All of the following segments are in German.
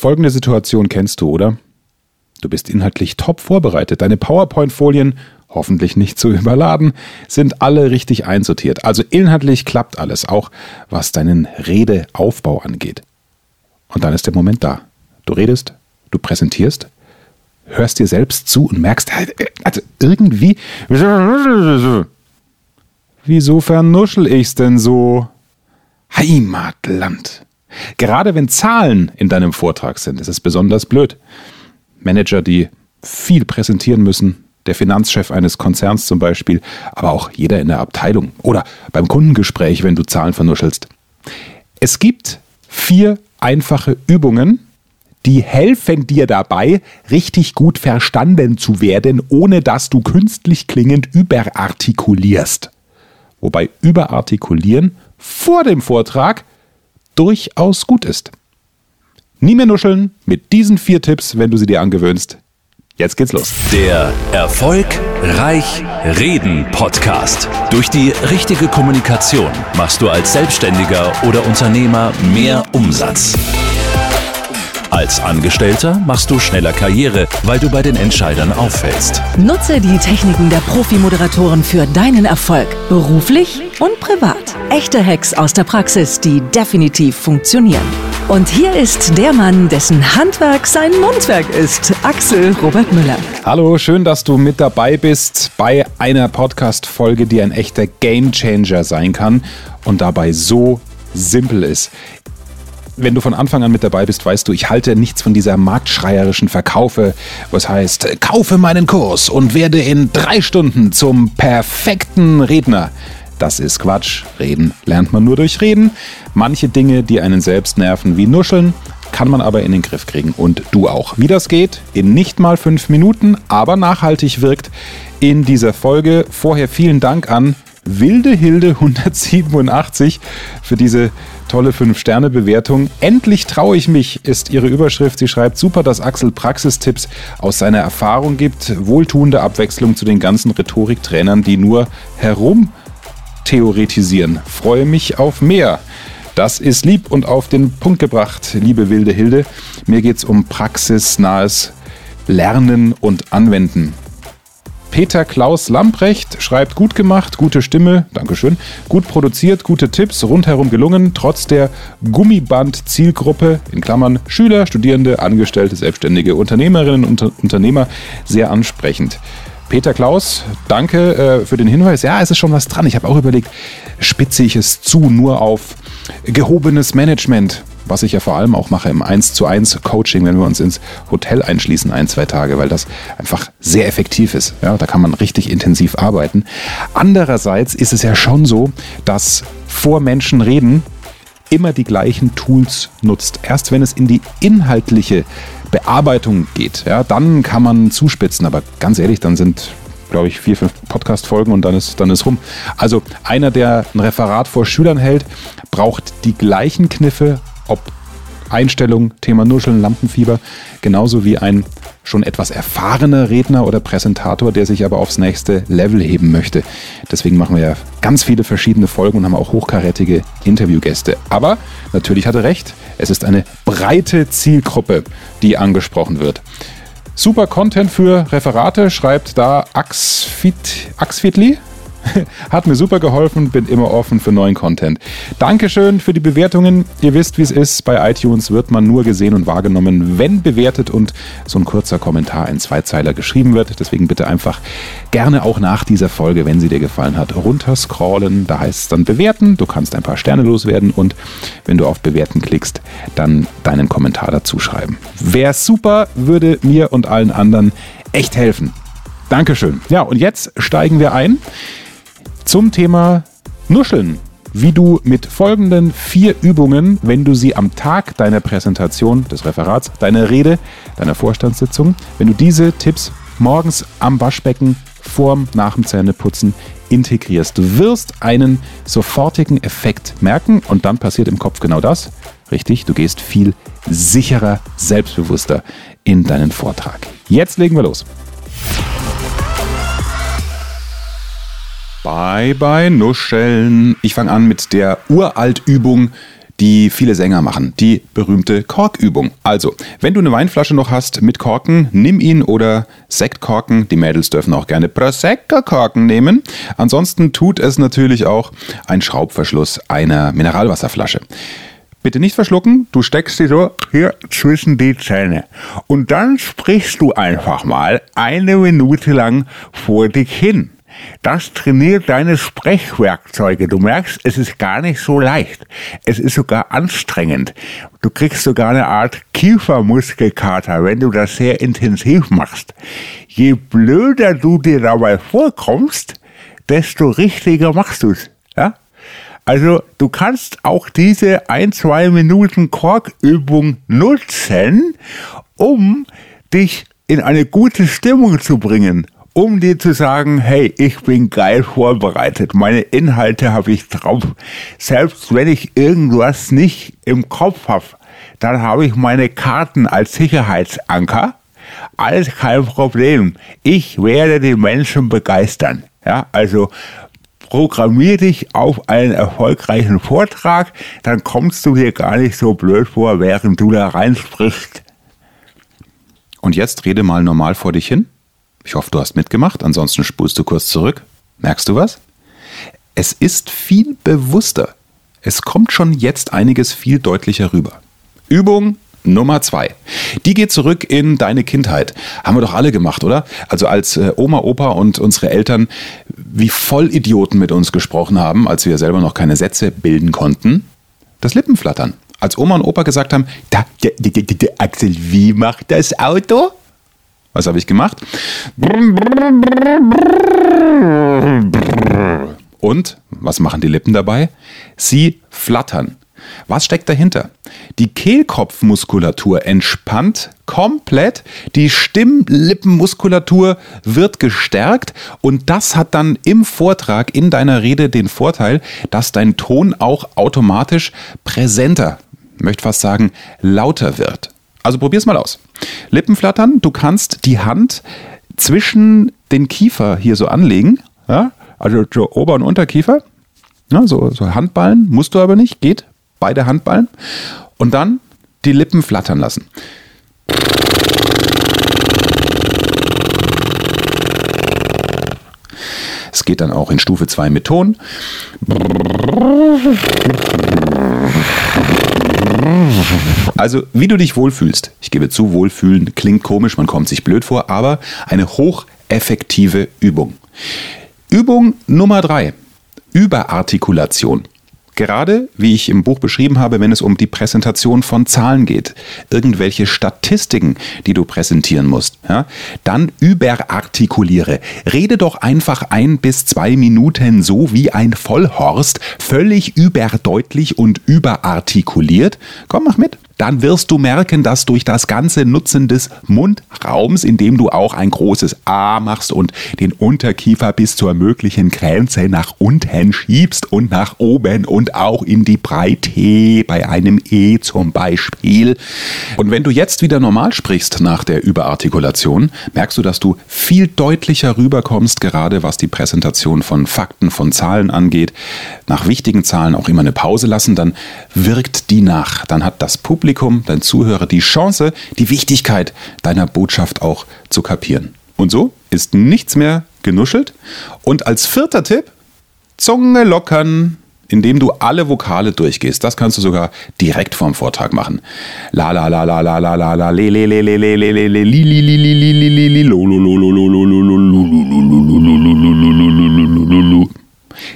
Folgende Situation kennst du, oder? Du bist inhaltlich top vorbereitet. Deine PowerPoint-Folien, hoffentlich nicht zu überladen, sind alle richtig einsortiert. Also inhaltlich klappt alles, auch was deinen Redeaufbau angeht. Und dann ist der Moment da. Du redest, du präsentierst, hörst dir selbst zu und merkst, also irgendwie, wieso vernuschel ich's denn so? Heimatland. Gerade wenn Zahlen in deinem Vortrag sind, ist es besonders blöd. Manager, die viel präsentieren müssen, der Finanzchef eines Konzerns zum Beispiel, aber auch jeder in der Abteilung oder beim Kundengespräch, wenn du Zahlen vernuschelst. Es gibt vier einfache Übungen, die helfen dir dabei, richtig gut verstanden zu werden, ohne dass du künstlich klingend überartikulierst. Wobei überartikulieren vor dem Vortrag durchaus gut ist. Nie mehr nuscheln mit diesen vier Tipps, wenn du sie dir angewöhnst. Jetzt geht's los. Der Erfolg Reich Reden Podcast. Durch die richtige Kommunikation machst du als Selbstständiger oder Unternehmer mehr Umsatz. Als Angestellter machst du schneller Karriere, weil du bei den Entscheidern auffällst. Nutze die Techniken der Profi-Moderatoren für deinen Erfolg, beruflich und privat. Echte Hacks aus der Praxis, die definitiv funktionieren. Und hier ist der Mann, dessen Handwerk sein Mundwerk ist, Axel Robert Müller. Hallo, schön, dass du mit dabei bist bei einer Podcast-Folge, die ein echter Gamechanger sein kann und dabei so simpel ist wenn du von Anfang an mit dabei bist, weißt du, ich halte nichts von dieser marktschreierischen Verkaufe, was heißt, kaufe meinen Kurs und werde in drei Stunden zum perfekten Redner. Das ist Quatsch. Reden lernt man nur durch Reden. Manche Dinge, die einen selbst nerven, wie Nuscheln, kann man aber in den Griff kriegen. Und du auch. Wie das geht, in nicht mal fünf Minuten, aber nachhaltig wirkt in dieser Folge. Vorher vielen Dank an Wilde Hilde 187 für diese tolle 5-Sterne-Bewertung. Endlich traue ich mich, ist ihre Überschrift. Sie schreibt super, dass Axel Praxistipps aus seiner Erfahrung gibt. Wohltuende Abwechslung zu den ganzen Rhetoriktrainern, die nur herum theoretisieren. Freue mich auf mehr. Das ist lieb und auf den Punkt gebracht, liebe wilde Hilde. Mir geht es um praxisnahes Lernen und Anwenden. Peter Klaus Lamprecht schreibt gut gemacht, gute Stimme, Dankeschön, gut produziert, gute Tipps, rundherum gelungen, trotz der Gummiband-Zielgruppe, in Klammern Schüler, Studierende, Angestellte, Selbstständige, Unternehmerinnen und Unternehmer, sehr ansprechend. Peter Klaus, danke äh, für den Hinweis. Ja, es ist schon was dran. Ich habe auch überlegt, spitze ich es zu nur auf gehobenes Management? Was ich ja vor allem auch mache im 1 zu 1 Coaching, wenn wir uns ins Hotel einschließen, ein, zwei Tage, weil das einfach sehr effektiv ist. Ja, da kann man richtig intensiv arbeiten. Andererseits ist es ja schon so, dass vor Menschen reden immer die gleichen Tools nutzt. Erst wenn es in die inhaltliche Bearbeitung geht, ja, dann kann man zuspitzen. Aber ganz ehrlich, dann sind glaube ich, vier, fünf Podcast-Folgen und dann ist, dann ist rum. Also einer, der ein Referat vor Schülern hält, braucht die gleichen Kniffe ob Einstellung, Thema Nuscheln, Lampenfieber, genauso wie ein schon etwas erfahrener Redner oder Präsentator, der sich aber aufs nächste Level heben möchte. Deswegen machen wir ja ganz viele verschiedene Folgen und haben auch hochkarätige Interviewgäste. Aber natürlich hat er recht, es ist eine breite Zielgruppe, die angesprochen wird. Super Content für Referate, schreibt da Axfit, Axfitli, Hat mir super geholfen, bin immer offen für neuen Content. Dankeschön für die Bewertungen. Ihr wisst, wie es ist. Bei iTunes wird man nur gesehen und wahrgenommen, wenn bewertet und so ein kurzer Kommentar, ein Zweizeiler geschrieben wird. Deswegen bitte einfach gerne auch nach dieser Folge, wenn sie dir gefallen hat, runterscrollen. Da heißt es dann bewerten. Du kannst ein paar Sterne loswerden und wenn du auf bewerten klickst, dann deinen Kommentar dazu schreiben. Wäre super, würde mir und allen anderen echt helfen. Dankeschön. Ja, und jetzt steigen wir ein zum Thema Nuscheln. Wie du mit folgenden vier Übungen, wenn du sie am Tag deiner Präsentation, des Referats, deiner Rede, deiner Vorstandssitzung, wenn du diese Tipps morgens am Waschbecken vorm, nach dem Zähneputzen integrierst. Du wirst einen sofortigen Effekt merken und dann passiert im Kopf genau das. Richtig, du gehst viel sicherer, selbstbewusster in deinen Vortrag. Jetzt legen wir los. Bye bye Nuscheln. Ich fange an mit der Uraltübung, die viele Sänger machen, die berühmte Korkübung. Also, wenn du eine Weinflasche noch hast mit Korken, nimm ihn oder Sektkorken. Die Mädels dürfen auch gerne Prosecco-Korken nehmen. Ansonsten tut es natürlich auch ein Schraubverschluss einer Mineralwasserflasche. Bitte nicht verschlucken, du steckst sie so hier zwischen die Zähne. Und dann sprichst du einfach mal eine Minute lang vor dich hin. Das trainiert deine Sprechwerkzeuge. Du merkst, es ist gar nicht so leicht. Es ist sogar anstrengend. Du kriegst sogar eine Art Kiefermuskelkater, wenn du das sehr intensiv machst. Je blöder du dir dabei vorkommst, desto richtiger machst du es. Ja? Also du kannst auch diese ein, zwei Minuten Korkübung nutzen, um dich in eine gute Stimmung zu bringen, um dir zu sagen, hey, ich bin geil vorbereitet, meine Inhalte habe ich drauf. Selbst wenn ich irgendwas nicht im Kopf habe, dann habe ich meine Karten als Sicherheitsanker. Alles kein Problem. Ich werde die Menschen begeistern. Ja, also programmier dich auf einen erfolgreichen Vortrag, dann kommst du dir gar nicht so blöd vor, während du da reinsprichst. Und jetzt rede mal normal vor dich hin. Ich hoffe, du hast mitgemacht, ansonsten spulst du kurz zurück. Merkst du was? Es ist viel bewusster. Es kommt schon jetzt einiges viel deutlicher rüber. Übung Nummer zwei. Die geht zurück in deine Kindheit. Haben wir doch alle gemacht, oder? Also als äh, Oma, Opa und unsere Eltern wie Vollidioten mit uns gesprochen haben, als wir selber noch keine Sätze bilden konnten. Das Lippenflattern. Als Oma und Opa gesagt haben, da, da, da, da, Axel, wie macht das Auto? Was habe ich gemacht? Und was machen die Lippen dabei? Sie flattern. Was steckt dahinter? Die Kehlkopfmuskulatur entspannt komplett, die Stimmlippenmuskulatur wird gestärkt und das hat dann im Vortrag, in deiner Rede den Vorteil, dass dein Ton auch automatisch präsenter, möchte fast sagen, lauter wird. Also probier's mal aus. Lippenflattern, du kannst die Hand zwischen den Kiefer hier so anlegen, ja? also so Ober- und Unterkiefer, ja, so, so Handballen, musst du aber nicht, geht beide Handballen und dann die Lippen flattern lassen. Es geht dann auch in Stufe 2 mit Ton. Also, wie du dich wohlfühlst. Ich gebe zu, wohlfühlen klingt komisch, man kommt sich blöd vor, aber eine hocheffektive Übung. Übung Nummer 3. Überartikulation. Gerade, wie ich im Buch beschrieben habe, wenn es um die Präsentation von Zahlen geht, irgendwelche Statistiken, die du präsentieren musst, ja, dann überartikuliere. Rede doch einfach ein bis zwei Minuten so wie ein Vollhorst, völlig überdeutlich und überartikuliert. Komm, mach mit dann wirst du merken, dass durch das ganze Nutzen des Mundraums, indem du auch ein großes A machst und den Unterkiefer bis zur möglichen Grenze nach unten schiebst und nach oben und auch in die Breite bei einem E zum Beispiel. Und wenn du jetzt wieder normal sprichst nach der Überartikulation, merkst du, dass du viel deutlicher rüberkommst, gerade was die Präsentation von Fakten, von Zahlen angeht. Nach wichtigen Zahlen auch immer eine Pause lassen, dann wirkt die nach. Dann hat das Publikum Publikum, dein Zuhörer die Chance, die Wichtigkeit deiner Botschaft auch zu kapieren. Und so ist nichts mehr genuschelt. Und als vierter Tipp, Zunge lockern, indem du alle Vokale durchgehst. Das kannst du sogar direkt vorm Vortrag machen. La la la la la la la la le le le le le le le le li li li li li li li li lo lo lo lo lo lo lo lo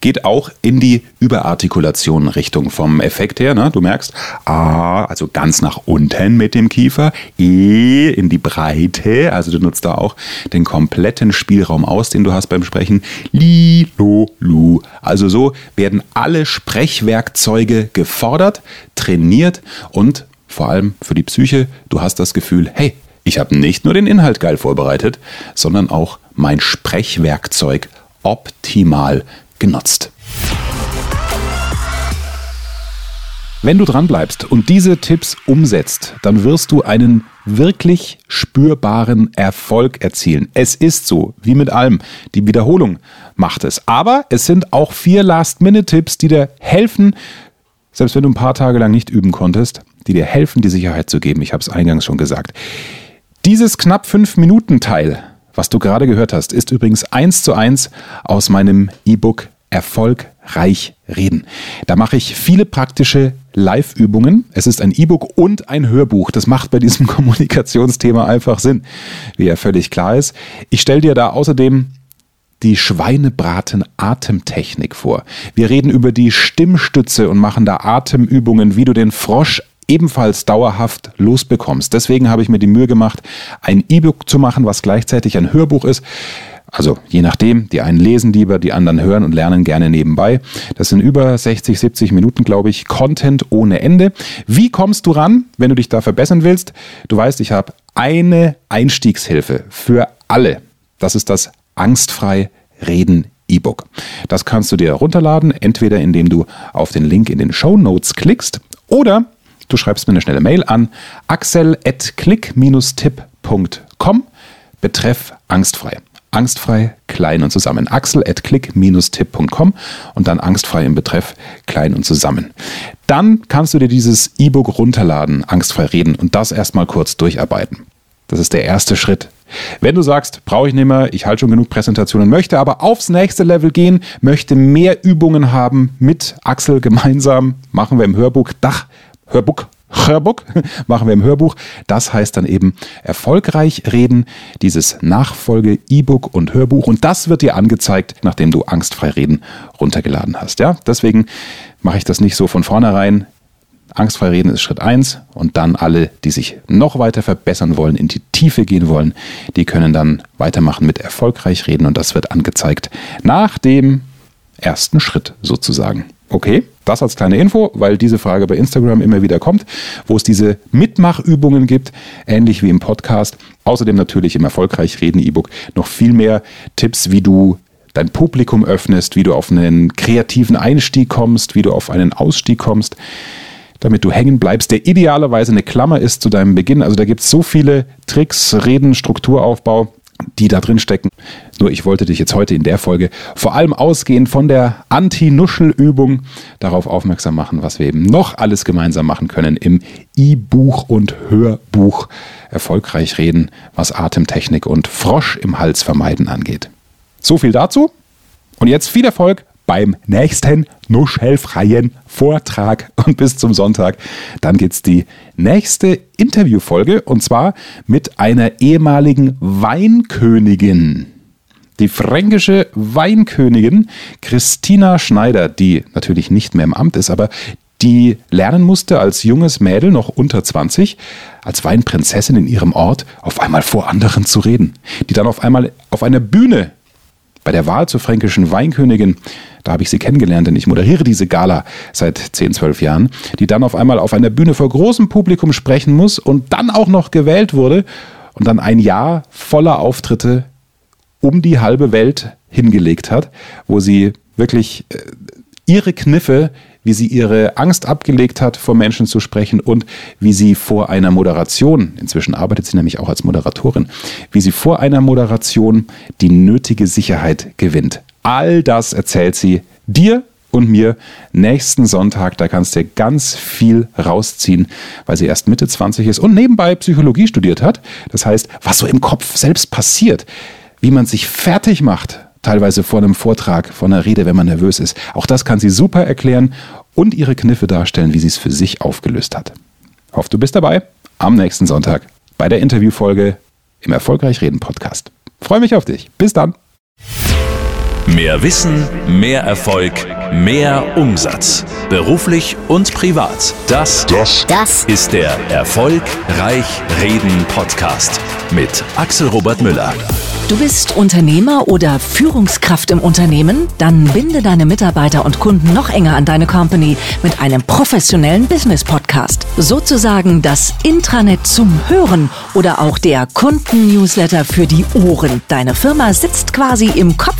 geht auch in die Überartikulation Richtung vom Effekt her. Ne? Du merkst, A, also ganz nach unten mit dem Kiefer, E in die Breite, also du nutzt da auch den kompletten Spielraum aus, den du hast beim Sprechen. Li, lo, lu. Also so werden alle Sprechwerkzeuge gefordert, trainiert und vor allem für die Psyche, du hast das Gefühl, hey, ich habe nicht nur den Inhalt geil vorbereitet, sondern auch mein Sprechwerkzeug optimal genutzt. Wenn du dranbleibst und diese Tipps umsetzt, dann wirst du einen wirklich spürbaren Erfolg erzielen. Es ist so, wie mit allem. Die Wiederholung macht es. Aber es sind auch vier Last-Minute-Tipps, die dir helfen, selbst wenn du ein paar Tage lang nicht üben konntest, die dir helfen, die Sicherheit zu geben. Ich habe es eingangs schon gesagt. Dieses knapp 5 Minuten Teil, was du gerade gehört hast, ist übrigens eins zu eins aus meinem E-Book Erfolgreich reden. Da mache ich viele praktische Live-Übungen. Es ist ein E-Book und ein Hörbuch. Das macht bei diesem Kommunikationsthema einfach Sinn, wie ja völlig klar ist. Ich stelle dir da außerdem die Schweinebraten-Atemtechnik vor. Wir reden über die Stimmstütze und machen da Atemübungen, wie du den Frosch ebenfalls dauerhaft losbekommst. Deswegen habe ich mir die Mühe gemacht, ein E-Book zu machen, was gleichzeitig ein Hörbuch ist. Also je nachdem, die einen lesen lieber, die anderen hören und lernen gerne nebenbei. Das sind über 60, 70 Minuten, glaube ich, Content ohne Ende. Wie kommst du ran, wenn du dich da verbessern willst? Du weißt, ich habe eine Einstiegshilfe für alle. Das ist das Angstfrei Reden E-Book. Das kannst du dir runterladen, entweder indem du auf den Link in den Show Notes klickst oder du schreibst mir eine schnelle Mail an axel.click-tipp.com betreff angstfrei. Angstfrei, klein und zusammen. Axel at click-tipp.com und dann angstfrei im Betreff klein und zusammen. Dann kannst du dir dieses E-Book runterladen, angstfrei reden und das erstmal kurz durcharbeiten. Das ist der erste Schritt. Wenn du sagst, brauche ich nicht mehr, ich halte schon genug Präsentationen, möchte aber aufs nächste Level gehen, möchte mehr Übungen haben mit Axel gemeinsam, machen wir im Hörbuch Dach, Hörbuch, Hörbuch, machen wir im Hörbuch. Das heißt dann eben erfolgreich reden, dieses Nachfolge E-Book und Hörbuch und das wird dir angezeigt, nachdem du angstfrei reden runtergeladen hast. Ja, deswegen mache ich das nicht so von vornherein. Angstfrei reden ist Schritt 1 und dann alle, die sich noch weiter verbessern wollen, in die Tiefe gehen wollen, die können dann weitermachen mit erfolgreich reden und das wird angezeigt nach dem ersten Schritt sozusagen. Okay, das als kleine Info, weil diese Frage bei Instagram immer wieder kommt, wo es diese Mitmachübungen gibt, ähnlich wie im Podcast. Außerdem natürlich im Erfolgreich Reden E-Book noch viel mehr Tipps, wie du dein Publikum öffnest, wie du auf einen kreativen Einstieg kommst, wie du auf einen Ausstieg kommst damit du hängen bleibst, der idealerweise eine Klammer ist zu deinem Beginn. Also da gibt es so viele Tricks, Reden, Strukturaufbau, die da drin stecken. Nur ich wollte dich jetzt heute in der Folge vor allem ausgehend von der Anti-Nuschel-Übung darauf aufmerksam machen, was wir eben noch alles gemeinsam machen können im E-Buch und Hörbuch erfolgreich reden, was Atemtechnik und Frosch im Hals vermeiden angeht. So viel dazu. Und jetzt viel Erfolg beim nächsten nuschelfreien Vortrag und bis zum Sonntag. Dann gibt es die nächste Interviewfolge und zwar mit einer ehemaligen Weinkönigin. Die fränkische Weinkönigin Christina Schneider, die natürlich nicht mehr im Amt ist, aber die lernen musste als junges Mädel, noch unter 20, als Weinprinzessin in ihrem Ort auf einmal vor anderen zu reden. Die dann auf einmal auf einer Bühne bei der Wahl zur fränkischen Weinkönigin, da habe ich sie kennengelernt, denn ich moderiere diese Gala seit 10, 12 Jahren, die dann auf einmal auf einer Bühne vor großem Publikum sprechen muss und dann auch noch gewählt wurde und dann ein Jahr voller Auftritte um die halbe Welt hingelegt hat, wo sie wirklich äh, ihre Kniffe wie sie ihre Angst abgelegt hat, vor Menschen zu sprechen und wie sie vor einer Moderation, inzwischen arbeitet sie nämlich auch als Moderatorin, wie sie vor einer Moderation die nötige Sicherheit gewinnt. All das erzählt sie dir und mir nächsten Sonntag. Da kannst du ganz viel rausziehen, weil sie erst Mitte 20 ist und nebenbei Psychologie studiert hat. Das heißt, was so im Kopf selbst passiert, wie man sich fertig macht teilweise vor einem Vortrag, vor einer Rede, wenn man nervös ist. Auch das kann sie super erklären und ihre Kniffe darstellen, wie sie es für sich aufgelöst hat. Hoffe, du bist dabei am nächsten Sonntag bei der Interviewfolge im Erfolgreich Reden Podcast. Freue mich auf dich. Bis dann. Mehr Wissen, mehr Erfolg, mehr Umsatz. Beruflich und privat. Das, das, das ist der Erfolgreich Reden Podcast mit Axel Robert Müller. Du bist Unternehmer oder Führungskraft im Unternehmen? Dann binde deine Mitarbeiter und Kunden noch enger an deine Company mit einem professionellen Business Podcast. Sozusagen das Intranet zum Hören oder auch der Kunden-Newsletter für die Ohren. Deine Firma sitzt quasi im Kopf